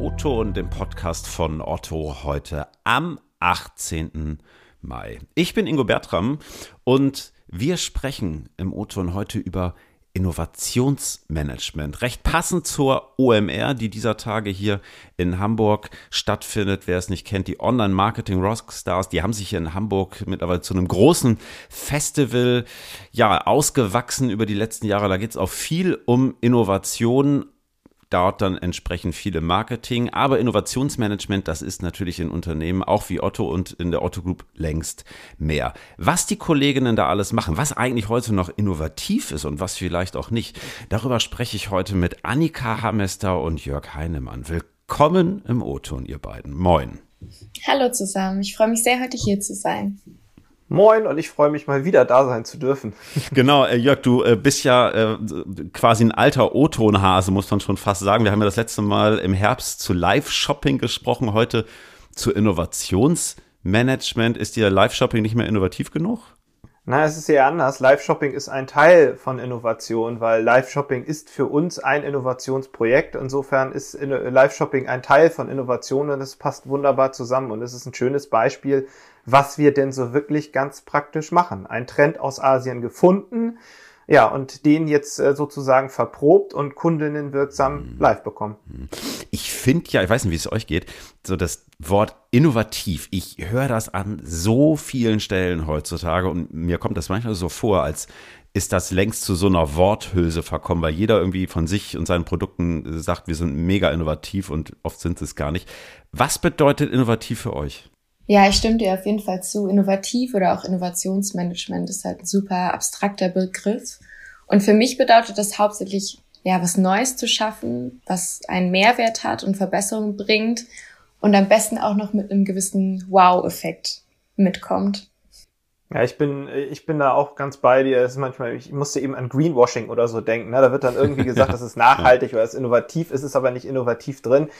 O-Ton, dem Podcast von Otto, heute am 18. Mai. Ich bin Ingo Bertram und wir sprechen im O-Ton heute über Innovationsmanagement. Recht passend zur OMR, die dieser Tage hier in Hamburg stattfindet. Wer es nicht kennt, die Online-Marketing Rockstars, die haben sich hier in Hamburg mittlerweile zu einem großen Festival ja ausgewachsen über die letzten Jahre. Da geht es auch viel um Innovation dauert dann entsprechend viele Marketing. Aber Innovationsmanagement, das ist natürlich in Unternehmen auch wie Otto und in der Otto Group längst mehr. Was die Kolleginnen da alles machen, was eigentlich heute noch innovativ ist und was vielleicht auch nicht, darüber spreche ich heute mit Annika Hamester und Jörg Heinemann. Willkommen im O-Ton, ihr beiden. Moin. Hallo zusammen, ich freue mich sehr, heute hier zu sein. Moin und ich freue mich mal wieder da sein zu dürfen. Genau, äh, Jörg, du äh, bist ja äh, quasi ein alter O-Ton-Hase, muss man schon fast sagen. Wir haben ja das letzte Mal im Herbst zu Live-Shopping gesprochen, heute zu Innovationsmanagement. Ist dir Live-Shopping nicht mehr innovativ genug? Na, es ist eher anders. Live-Shopping ist ein Teil von Innovation, weil Live-Shopping ist für uns ein Innovationsprojekt. Insofern ist Live-Shopping ein Teil von Innovation und es passt wunderbar zusammen. Und es ist ein schönes Beispiel, was wir denn so wirklich ganz praktisch machen. Ein Trend aus Asien gefunden, ja, und den jetzt äh, sozusagen verprobt und Kundinnen wirksam mhm. live bekommen. Mhm. Ich finde ja, ich weiß nicht, wie es euch geht, so das Wort innovativ. Ich höre das an so vielen Stellen heutzutage und mir kommt das manchmal so vor, als ist das längst zu so einer Worthülse verkommen, weil jeder irgendwie von sich und seinen Produkten sagt, wir sind mega innovativ und oft sind es gar nicht. Was bedeutet innovativ für euch? Ja, ich stimme dir auf jeden Fall zu. Innovativ oder auch Innovationsmanagement ist halt ein super abstrakter Begriff. Und für mich bedeutet das hauptsächlich, ja, was Neues zu schaffen, was einen Mehrwert hat und Verbesserungen bringt und am besten auch noch mit einem gewissen Wow-Effekt mitkommt. Ja, ich bin, ich bin da auch ganz bei dir. Es ist manchmal, ich musste eben an Greenwashing oder so denken. Ne? Da wird dann irgendwie gesagt, das ist nachhaltig oder es ist innovativ, ist es aber nicht innovativ drin.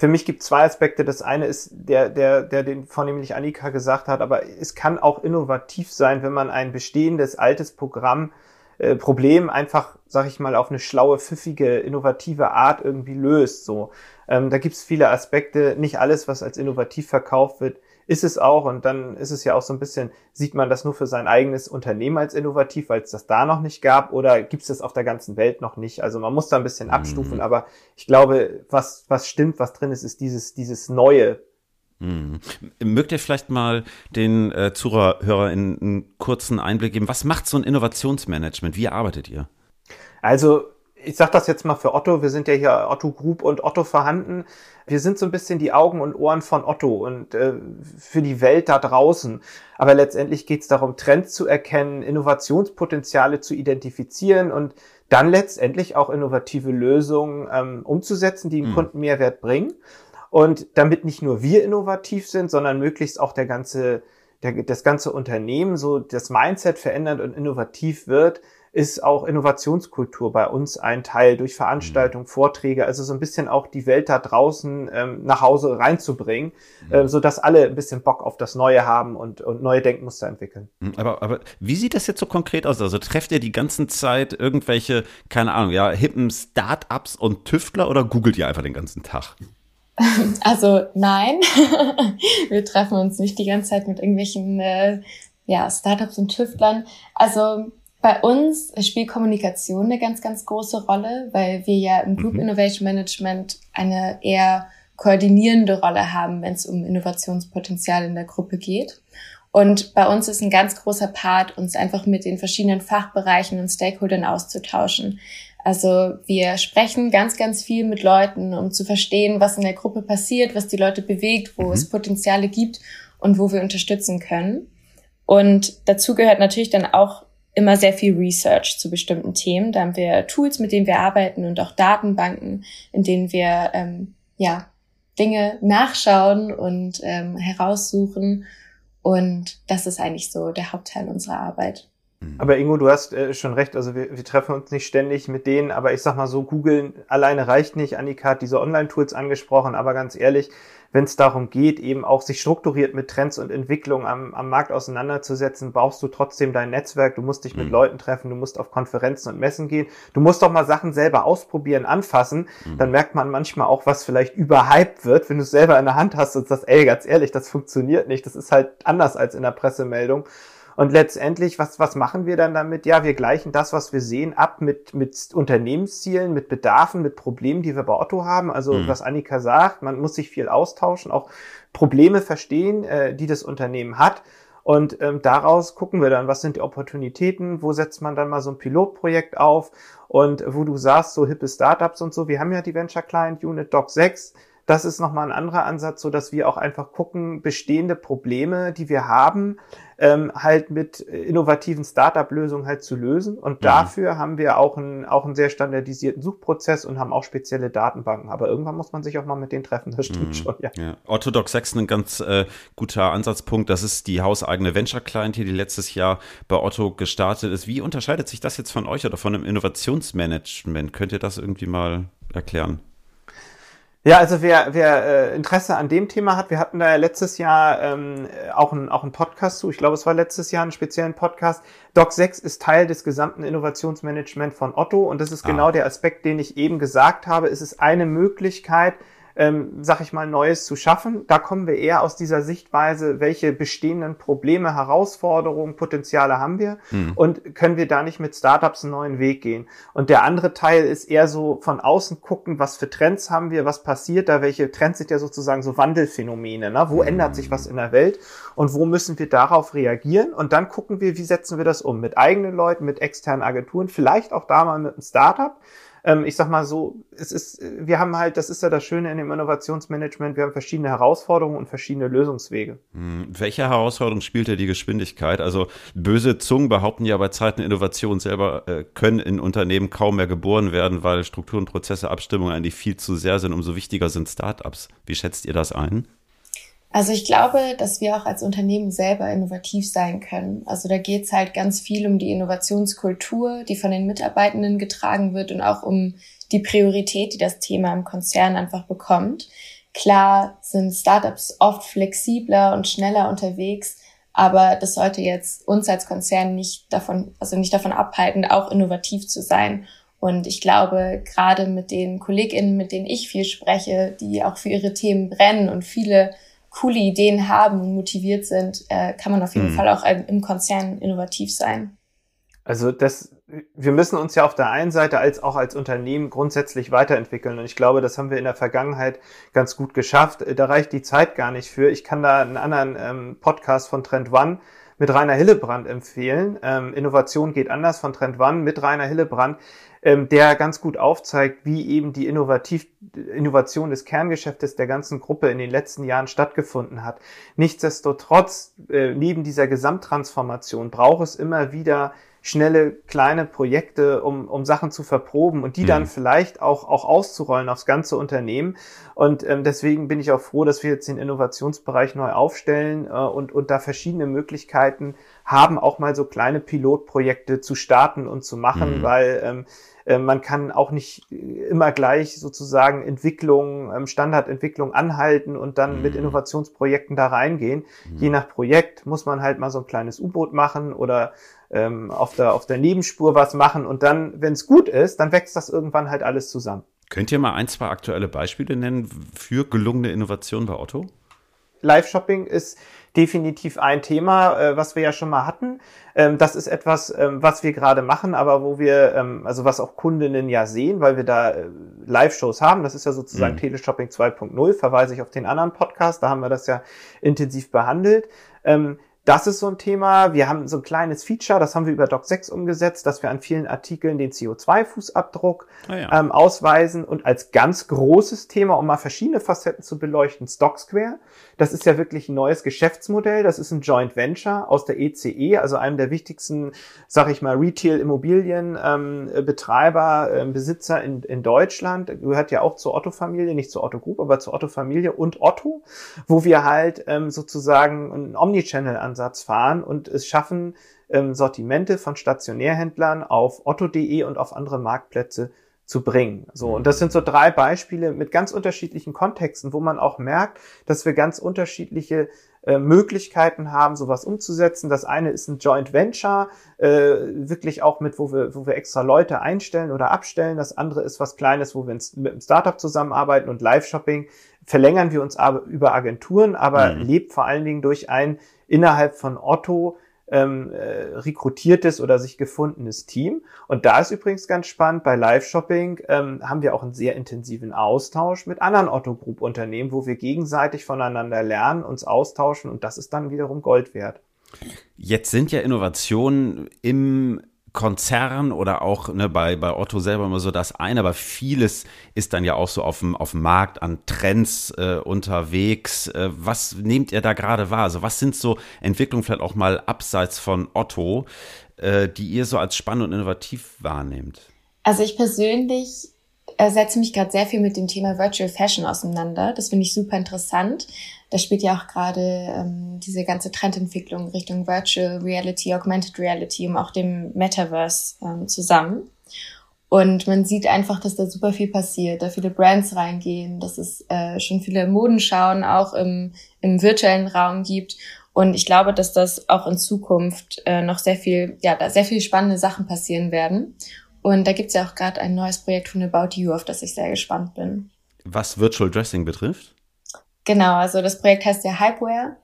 Für mich gibt zwei Aspekte. Das eine ist der, der, der den vornehmlich Annika gesagt hat, aber es kann auch innovativ sein, wenn man ein bestehendes altes Programm äh, Problem einfach, sag ich mal, auf eine schlaue, pfiffige, innovative Art irgendwie löst. So, ähm, da gibt's viele Aspekte. Nicht alles, was als innovativ verkauft wird, ist es auch. Und dann ist es ja auch so ein bisschen, sieht man das nur für sein eigenes Unternehmen als innovativ, weil es das da noch nicht gab, oder gibt es das auf der ganzen Welt noch nicht? Also man muss da ein bisschen abstufen, mhm. aber ich glaube, was, was stimmt, was drin ist, ist dieses, dieses Neue. Mhm. Mögt ihr vielleicht mal den äh, Zuhörer in einen kurzen Einblick geben? Was macht so ein Innovationsmanagement? Wie arbeitet ihr? Also ich sage das jetzt mal für Otto, wir sind ja hier Otto Group und Otto vorhanden. Wir sind so ein bisschen die Augen und Ohren von Otto und äh, für die Welt da draußen. Aber letztendlich geht es darum, Trends zu erkennen, Innovationspotenziale zu identifizieren und dann letztendlich auch innovative Lösungen ähm, umzusetzen, die dem mhm. Kunden Mehrwert bringen. Und damit nicht nur wir innovativ sind, sondern möglichst auch der ganze, der, das ganze Unternehmen so das Mindset verändert und innovativ wird, ist auch Innovationskultur bei uns ein Teil durch Veranstaltungen, mhm. Vorträge, also so ein bisschen auch die Welt da draußen ähm, nach Hause reinzubringen, mhm. äh, so dass alle ein bisschen Bock auf das Neue haben und, und neue Denkmuster entwickeln. Mhm, aber, aber wie sieht das jetzt so konkret aus? Also trefft ihr die ganze Zeit irgendwelche, keine Ahnung, ja, hippen Start-ups und Tüftler oder googelt ihr einfach den ganzen Tag? Also nein, wir treffen uns nicht die ganze Zeit mit irgendwelchen äh, ja, Startups und Tüftlern. Also bei uns spielt Kommunikation eine ganz, ganz große Rolle, weil wir ja im Group mhm. Innovation Management eine eher koordinierende Rolle haben, wenn es um Innovationspotenzial in der Gruppe geht. Und bei uns ist ein ganz großer Part, uns einfach mit den verschiedenen Fachbereichen und Stakeholdern auszutauschen. Also wir sprechen ganz, ganz viel mit Leuten, um zu verstehen, was in der Gruppe passiert, was die Leute bewegt, wo mhm. es Potenziale gibt und wo wir unterstützen können. Und dazu gehört natürlich dann auch immer sehr viel Research zu bestimmten Themen. Da haben wir Tools, mit denen wir arbeiten und auch Datenbanken, in denen wir ähm, ja Dinge nachschauen und ähm, heraussuchen. Und das ist eigentlich so der Hauptteil unserer Arbeit. Mhm. Aber Ingo, du hast äh, schon recht, also wir, wir treffen uns nicht ständig mit denen, aber ich sag mal so, googeln alleine reicht nicht. Annika hat diese Online-Tools angesprochen, aber ganz ehrlich, wenn es darum geht, eben auch sich strukturiert mit Trends und Entwicklungen am, am Markt auseinanderzusetzen, brauchst du trotzdem dein Netzwerk, du musst dich mit mhm. Leuten treffen, du musst auf Konferenzen und Messen gehen, du musst doch mal Sachen selber ausprobieren, anfassen, mhm. dann merkt man manchmal auch, was vielleicht überhyped wird, wenn du es selber in der Hand hast und sagst, ey, ganz ehrlich, das funktioniert nicht, das ist halt anders als in der Pressemeldung. Und letztendlich, was, was machen wir dann damit? Ja, wir gleichen das, was wir sehen, ab mit, mit Unternehmenszielen, mit Bedarfen, mit Problemen, die wir bei Otto haben. Also, mhm. was Annika sagt, man muss sich viel austauschen, auch Probleme verstehen, äh, die das Unternehmen hat. Und ähm, daraus gucken wir dann, was sind die Opportunitäten, wo setzt man dann mal so ein Pilotprojekt auf und wo du sagst, so hippe Startups und so. Wir haben ja die Venture Client Unit Doc 6 das ist nochmal ein anderer Ansatz, so dass wir auch einfach gucken, bestehende Probleme, die wir haben, ähm, halt mit innovativen Startup-Lösungen halt zu lösen. Und mhm. dafür haben wir auch einen, auch einen sehr standardisierten Suchprozess und haben auch spezielle Datenbanken. Aber irgendwann muss man sich auch mal mit denen treffen, das stimmt mhm. schon, ja. ja. Orthodox 6 ein ganz äh, guter Ansatzpunkt. Das ist die hauseigene Venture-Client hier, die letztes Jahr bei Otto gestartet ist. Wie unterscheidet sich das jetzt von euch oder von einem Innovationsmanagement? Könnt ihr das irgendwie mal erklären? Ja, also wer, wer äh, Interesse an dem Thema hat, wir hatten da ja letztes Jahr ähm, auch einen auch einen Podcast zu. Ich glaube, es war letztes Jahr einen speziellen Podcast. Doc 6 ist Teil des gesamten Innovationsmanagement von Otto und das ist ah. genau der Aspekt, den ich eben gesagt habe. Es ist eine Möglichkeit, ähm, sag ich mal, Neues zu schaffen. Da kommen wir eher aus dieser Sichtweise, welche bestehenden Probleme, Herausforderungen, Potenziale haben wir mhm. und können wir da nicht mit Startups einen neuen Weg gehen. Und der andere Teil ist eher so von außen gucken, was für Trends haben wir, was passiert da, welche Trends sind ja sozusagen so Wandelphänomene, ne? wo mhm. ändert sich was in der Welt und wo müssen wir darauf reagieren und dann gucken wir, wie setzen wir das um, mit eigenen Leuten, mit externen Agenturen, vielleicht auch da mal mit einem Startup, ähm, ich sag mal so, es ist, wir haben halt, das ist ja das Schöne in dem Innovationsmanagement, wir haben verschiedene Herausforderungen und verschiedene Lösungswege. Hm, welche Herausforderung spielt ja die Geschwindigkeit? Also böse Zungen behaupten ja bei Zeiten Innovation selber äh, können in Unternehmen kaum mehr geboren werden, weil Strukturen, Prozesse, Abstimmungen eigentlich viel zu sehr sind, umso wichtiger sind Startups. Wie schätzt ihr das ein? Also ich glaube, dass wir auch als Unternehmen selber innovativ sein können. Also da geht es halt ganz viel um die Innovationskultur, die von den Mitarbeitenden getragen wird und auch um die Priorität, die das Thema im Konzern einfach bekommt. Klar sind Startups oft flexibler und schneller unterwegs, aber das sollte jetzt uns als Konzern nicht davon, also nicht davon abhalten, auch innovativ zu sein. Und ich glaube, gerade mit den KollegInnen, mit denen ich viel spreche, die auch für ihre Themen brennen und viele coole Ideen haben und motiviert sind, äh, kann man auf jeden mhm. Fall auch im Konzern innovativ sein. Also das, wir müssen uns ja auf der einen Seite als auch als Unternehmen grundsätzlich weiterentwickeln. Und ich glaube, das haben wir in der Vergangenheit ganz gut geschafft. Da reicht die Zeit gar nicht für. Ich kann da einen anderen ähm, Podcast von Trend One mit Rainer Hillebrand empfehlen. Ähm, Innovation geht anders von Trend One mit Rainer Hillebrand ähm, der ganz gut aufzeigt, wie eben die Innovativ Innovation des Kerngeschäftes der ganzen Gruppe in den letzten Jahren stattgefunden hat. Nichtsdestotrotz, äh, neben dieser Gesamttransformation braucht es immer wieder schnelle kleine Projekte, um, um Sachen zu verproben und die mhm. dann vielleicht auch, auch auszurollen aufs ganze Unternehmen. Und ähm, deswegen bin ich auch froh, dass wir jetzt den Innovationsbereich neu aufstellen äh, und, und da verschiedene Möglichkeiten haben, auch mal so kleine Pilotprojekte zu starten und zu machen, mhm. weil ähm, äh, man kann auch nicht immer gleich sozusagen Entwicklung, ähm, Standardentwicklung anhalten und dann mhm. mit Innovationsprojekten da reingehen. Mhm. Je nach Projekt muss man halt mal so ein kleines U-Boot machen oder ähm, auf, der, auf der Nebenspur was machen und dann, wenn es gut ist, dann wächst das irgendwann halt alles zusammen. Könnt ihr mal ein, zwei aktuelle Beispiele nennen für gelungene Innovationen bei Otto? Live-Shopping ist definitiv ein Thema, äh, was wir ja schon mal hatten. Ähm, das ist etwas, ähm, was wir gerade machen, aber wo wir, ähm, also was auch Kundinnen ja sehen, weil wir da äh, Live-Shows haben. Das ist ja sozusagen mhm. Teleshopping 2.0, verweise ich auf den anderen Podcast, da haben wir das ja intensiv behandelt. Ähm, das ist so ein Thema. Wir haben so ein kleines Feature, das haben wir über Doc 6 umgesetzt, dass wir an vielen Artikeln den CO2-Fußabdruck ah ja. ähm, ausweisen und als ganz großes Thema, um mal verschiedene Facetten zu beleuchten, Stock Square. Das ist ja wirklich ein neues Geschäftsmodell. Das ist ein Joint Venture aus der ECE, e, also einem der wichtigsten, sag ich mal, Retail-Immobilienbetreiber, ähm, äh, Besitzer in, in Deutschland. Gehört ja auch zur Otto-Familie, nicht zur Otto Group, aber zur Otto-Familie und Otto, wo wir halt ähm, sozusagen einen Omnichannel-Ansatz Ansatz fahren und es schaffen, ähm, Sortimente von Stationärhändlern auf otto.de und auf andere Marktplätze zu bringen. So, und das sind so drei Beispiele mit ganz unterschiedlichen Kontexten, wo man auch merkt, dass wir ganz unterschiedliche äh, Möglichkeiten haben, sowas umzusetzen. Das eine ist ein Joint Venture, äh, wirklich auch mit, wo wir, wo wir extra Leute einstellen oder abstellen. Das andere ist was Kleines, wo wir mit einem Startup zusammenarbeiten und Live-Shopping verlängern wir uns aber über Agenturen, aber mhm. lebt vor allen Dingen durch ein innerhalb von Otto ähm, äh, rekrutiertes oder sich gefundenes Team. Und da ist übrigens ganz spannend, bei Live-Shopping ähm, haben wir auch einen sehr intensiven Austausch mit anderen Otto-Group-Unternehmen, wo wir gegenseitig voneinander lernen, uns austauschen und das ist dann wiederum Gold wert. Jetzt sind ja Innovationen im Konzern oder auch ne, bei, bei Otto selber immer so das eine, aber vieles ist dann ja auch so auf dem, auf dem Markt an Trends äh, unterwegs. Äh, was nehmt ihr da gerade wahr? Also was sind so Entwicklungen vielleicht auch mal abseits von Otto, äh, die ihr so als spannend und innovativ wahrnehmt? Also ich persönlich äh, setze mich gerade sehr viel mit dem Thema Virtual Fashion auseinander. Das finde ich super interessant da spielt ja auch gerade ähm, diese ganze Trendentwicklung Richtung Virtual Reality, Augmented Reality und auch dem Metaverse ähm, zusammen. Und man sieht einfach, dass da super viel passiert, da viele Brands reingehen, dass es äh, schon viele Modenschauen auch im, im virtuellen Raum gibt. Und ich glaube, dass das auch in Zukunft äh, noch sehr viel, ja, da sehr viele spannende Sachen passieren werden. Und da gibt's ja auch gerade ein neues Projekt von About You, auf das ich sehr gespannt bin. Was Virtual Dressing betrifft? Genau, also das Projekt heißt ja Hypeware.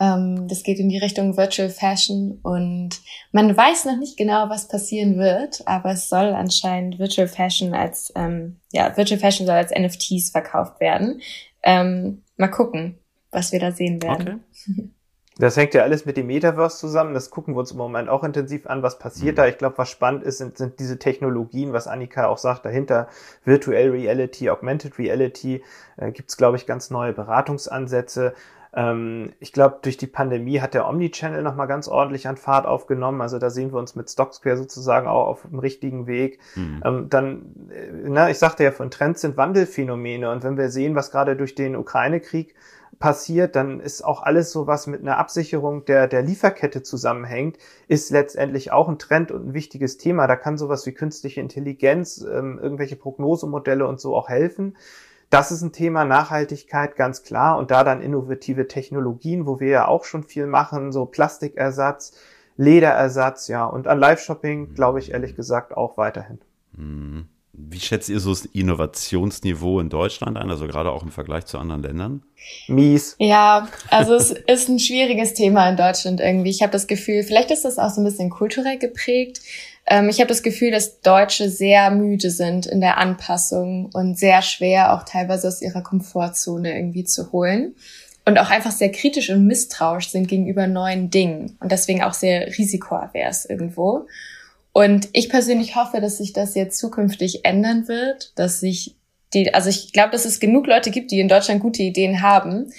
Ähm, das geht in die Richtung Virtual Fashion und man weiß noch nicht genau, was passieren wird, aber es soll anscheinend Virtual Fashion als, ähm, ja, Virtual Fashion soll als NFTs verkauft werden. Ähm, mal gucken, was wir da sehen werden. Okay. Das hängt ja alles mit dem Metaverse zusammen. Das gucken wir uns im Moment auch intensiv an, was passiert mhm. da. Ich glaube, was spannend ist, sind, sind diese Technologien, was Annika auch sagt, dahinter Virtual Reality, Augmented Reality, äh, gibt es, glaube ich, ganz neue Beratungsansätze. Ähm, ich glaube, durch die Pandemie hat der Omnichannel nochmal ganz ordentlich an Fahrt aufgenommen. Also da sehen wir uns mit Stocksquare sozusagen auch auf dem richtigen Weg. Mhm. Ähm, dann, äh, na, ich sagte ja, von Trends sind Wandelphänomene. Und wenn wir sehen, was gerade durch den Ukraine-Krieg passiert, dann ist auch alles so, was mit einer Absicherung der, der Lieferkette zusammenhängt, ist letztendlich auch ein Trend und ein wichtiges Thema. Da kann sowas wie künstliche Intelligenz, ähm, irgendwelche Prognosemodelle und so auch helfen. Das ist ein Thema Nachhaltigkeit, ganz klar. Und da dann innovative Technologien, wo wir ja auch schon viel machen, so Plastikersatz, Lederersatz, ja. Und an Live-Shopping glaube ich ehrlich gesagt auch weiterhin. Mhm. Wie schätzt ihr so das Innovationsniveau in Deutschland ein, also gerade auch im Vergleich zu anderen Ländern? Mies. Ja, also es ist ein schwieriges Thema in Deutschland irgendwie. Ich habe das Gefühl, vielleicht ist das auch so ein bisschen kulturell geprägt. Ähm, ich habe das Gefühl, dass Deutsche sehr müde sind in der Anpassung und sehr schwer auch teilweise aus ihrer Komfortzone irgendwie zu holen. Und auch einfach sehr kritisch und misstrauisch sind gegenüber neuen Dingen und deswegen auch sehr risikoavers irgendwo. Und ich persönlich hoffe, dass sich das jetzt zukünftig ändern wird, dass sich die, also ich glaube, dass es genug Leute gibt, die in Deutschland gute Ideen haben,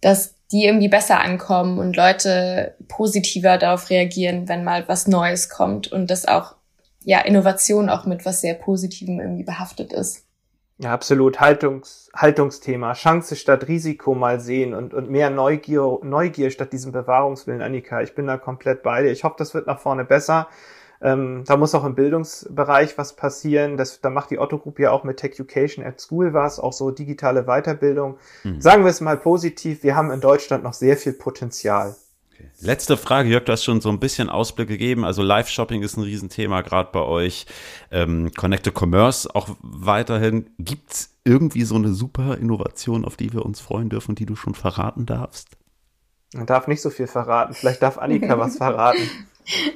dass die irgendwie besser ankommen und Leute positiver darauf reagieren, wenn mal was Neues kommt und dass auch, ja, Innovation auch mit was sehr Positivem irgendwie behaftet ist. Ja, absolut. Haltungs, Haltungsthema. Chance statt Risiko mal sehen und, und mehr Neugier, Neugier statt diesem Bewahrungswillen, Annika. Ich bin da komplett bei dir. Ich hoffe, das wird nach vorne besser. Ähm, da muss auch im Bildungsbereich was passieren. Das, da macht die Otto Group ja auch mit Tech Education at School was, auch so digitale Weiterbildung. Mhm. Sagen wir es mal positiv, wir haben in Deutschland noch sehr viel Potenzial. Okay. Letzte Frage, Jörg, du hast schon so ein bisschen Ausblick gegeben. Also Live-Shopping ist ein Riesenthema gerade bei euch. Ähm, Connected Commerce auch weiterhin. Gibt's irgendwie so eine super Innovation, auf die wir uns freuen dürfen, die du schon verraten darfst? Man darf nicht so viel verraten. Vielleicht darf Annika was verraten.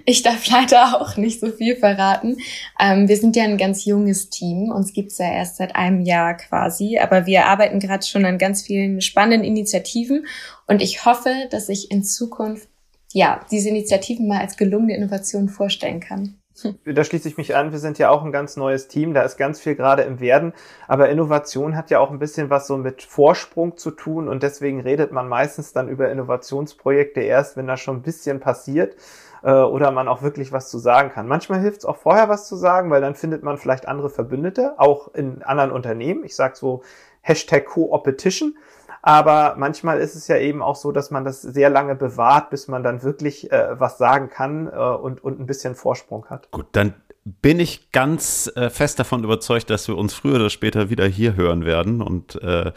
Ich darf leider auch nicht so viel verraten. Ähm, wir sind ja ein ganz junges Team. Uns gibt's ja erst seit einem Jahr quasi. Aber wir arbeiten gerade schon an ganz vielen spannenden Initiativen. Und ich hoffe, dass ich in Zukunft, ja, diese Initiativen mal als gelungene Innovation vorstellen kann. Da schließe ich mich an. Wir sind ja auch ein ganz neues Team. Da ist ganz viel gerade im Werden. Aber Innovation hat ja auch ein bisschen was so mit Vorsprung zu tun. Und deswegen redet man meistens dann über Innovationsprojekte erst, wenn da schon ein bisschen passiert äh, oder man auch wirklich was zu sagen kann. Manchmal hilft es auch vorher was zu sagen, weil dann findet man vielleicht andere Verbündete, auch in anderen Unternehmen. Ich sage so Hashtag Co-Opetition. Aber manchmal ist es ja eben auch so, dass man das sehr lange bewahrt, bis man dann wirklich äh, was sagen kann äh, und, und ein bisschen Vorsprung hat. Gut, dann bin ich ganz äh, fest davon überzeugt, dass wir uns früher oder später wieder hier hören werden und äh,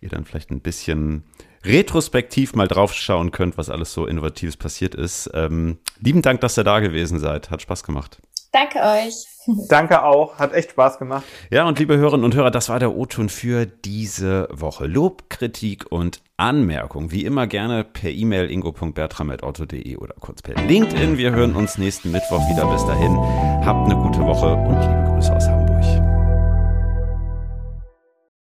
ihr dann vielleicht ein bisschen retrospektiv mal draufschauen könnt, was alles so Innovatives passiert ist. Ähm, lieben Dank, dass ihr da gewesen seid. Hat Spaß gemacht. Danke euch. Danke auch, hat echt Spaß gemacht. Ja, und liebe Hörerinnen und Hörer, das war der O-Ton für diese Woche. Lob, Kritik und Anmerkung, wie immer gerne per E-Mail ingo.bertram.auto.de oder kurz per LinkedIn. Wir hören uns nächsten Mittwoch wieder. Bis dahin, habt eine gute Woche und liebe